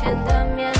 甜的面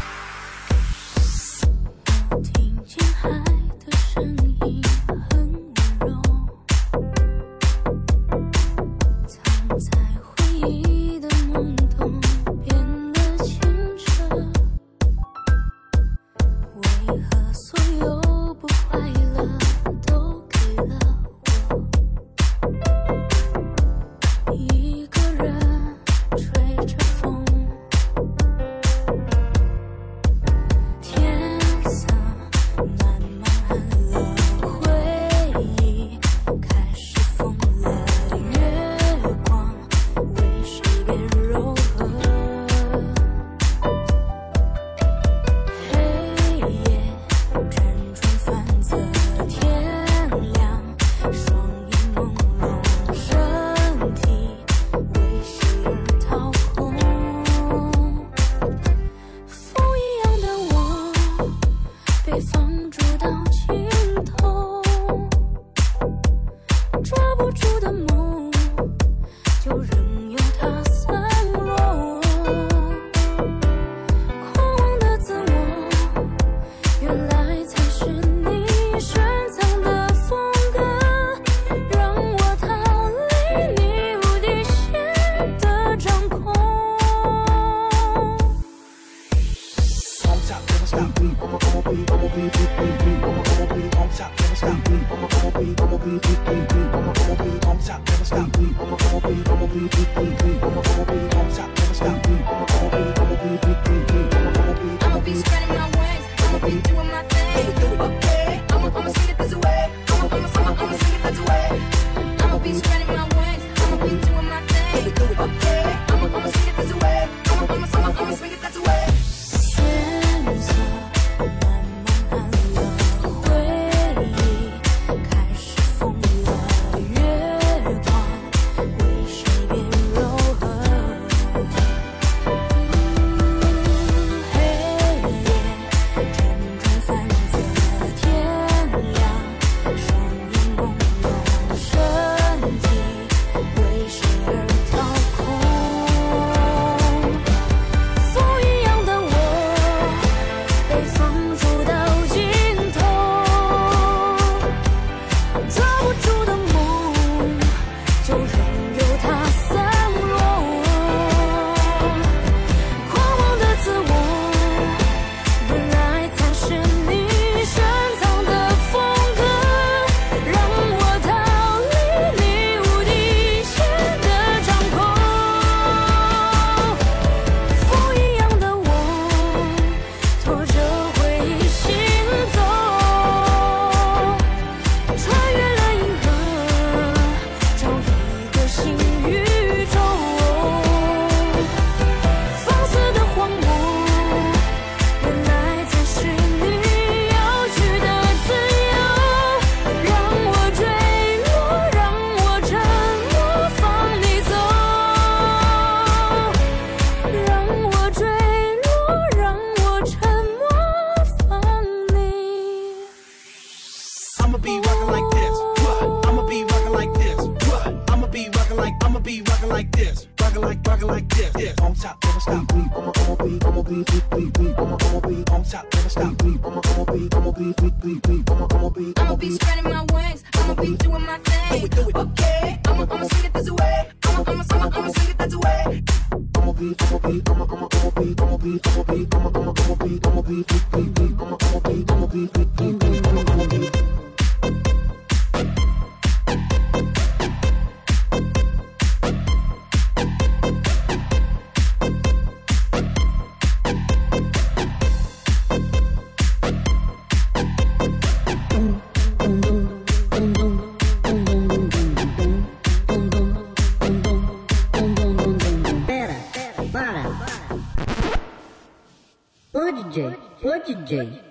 DJ.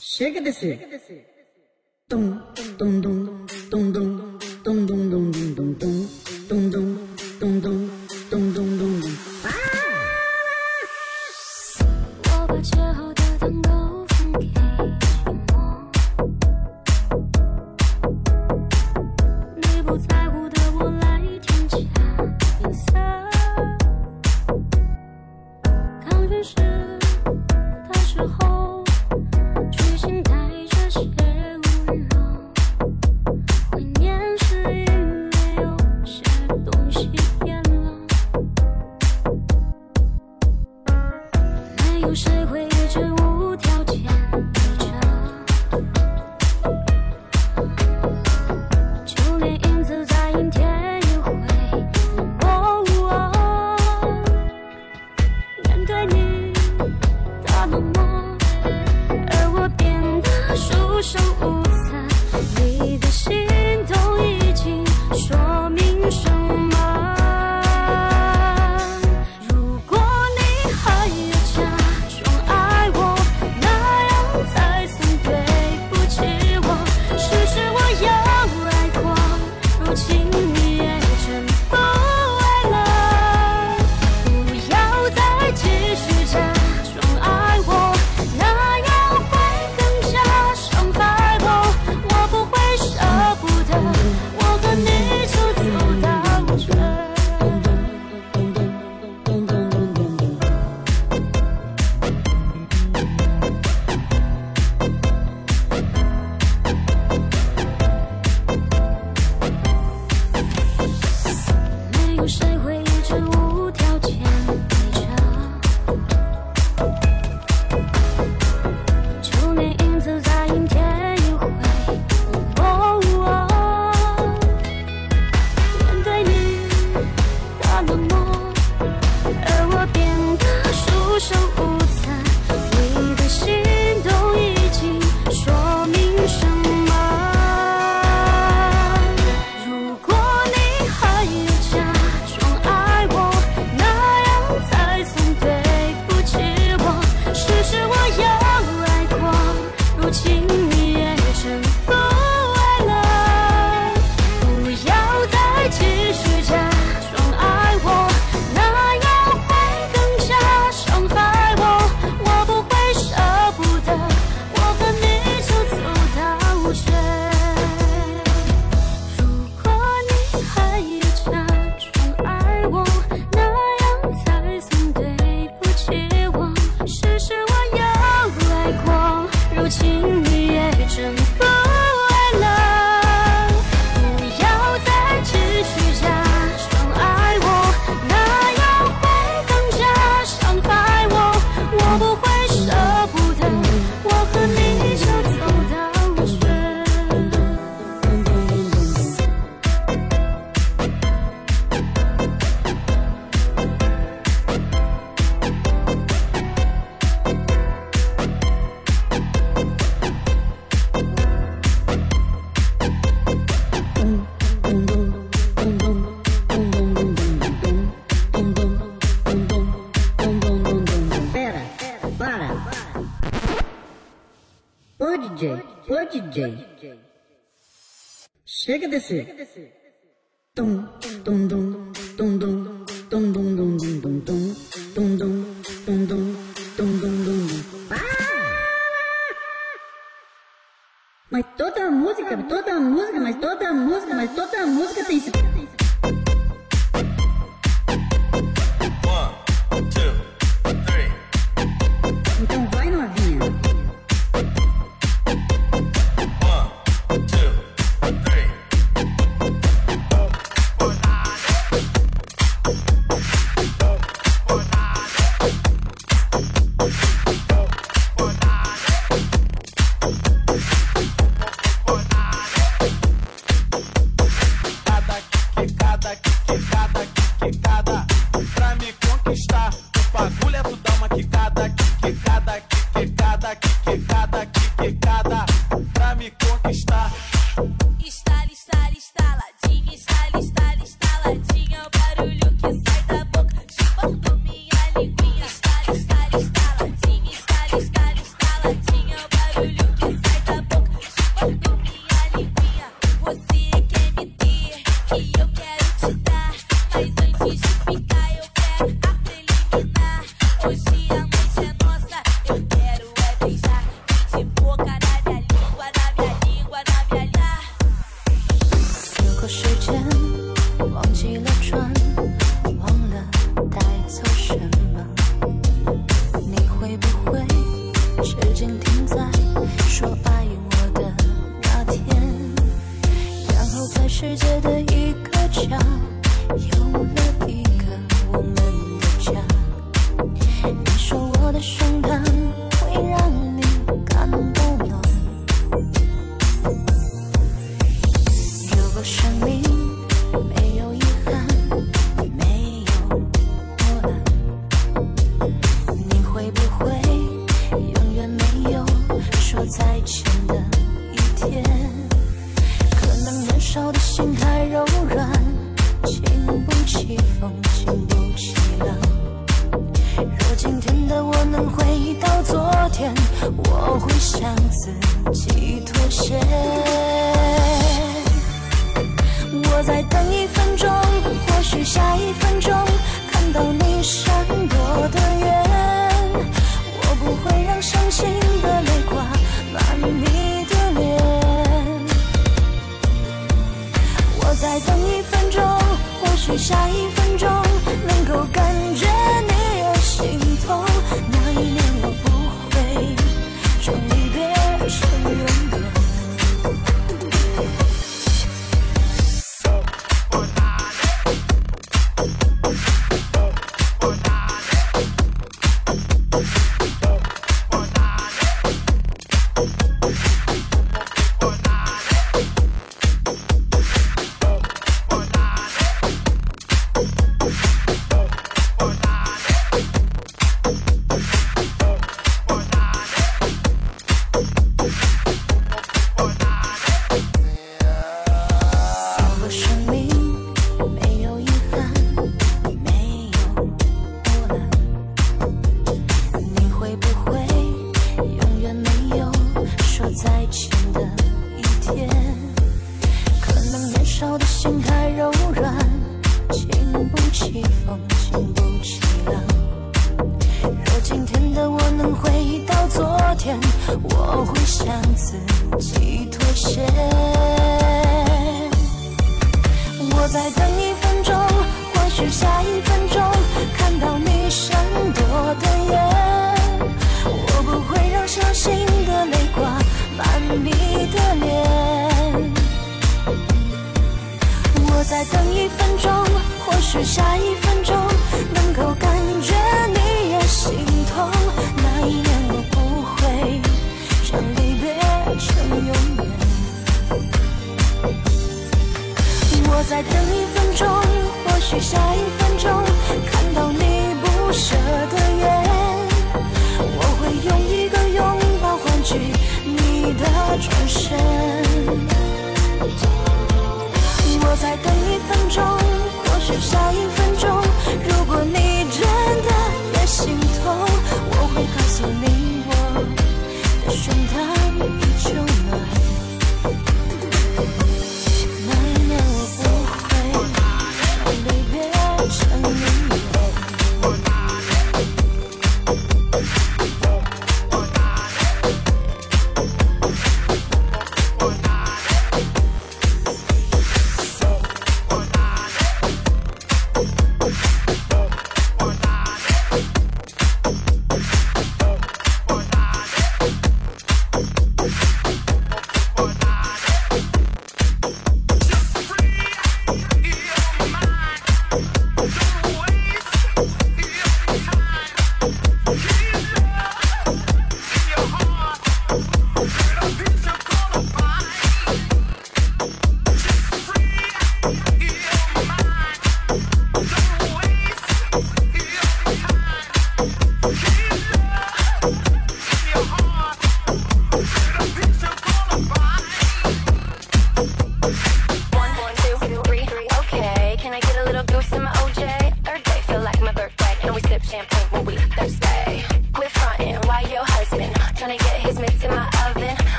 Chega desse. Tum, tum, tum, tum, tum. Gay. Chega desse. Chega desse.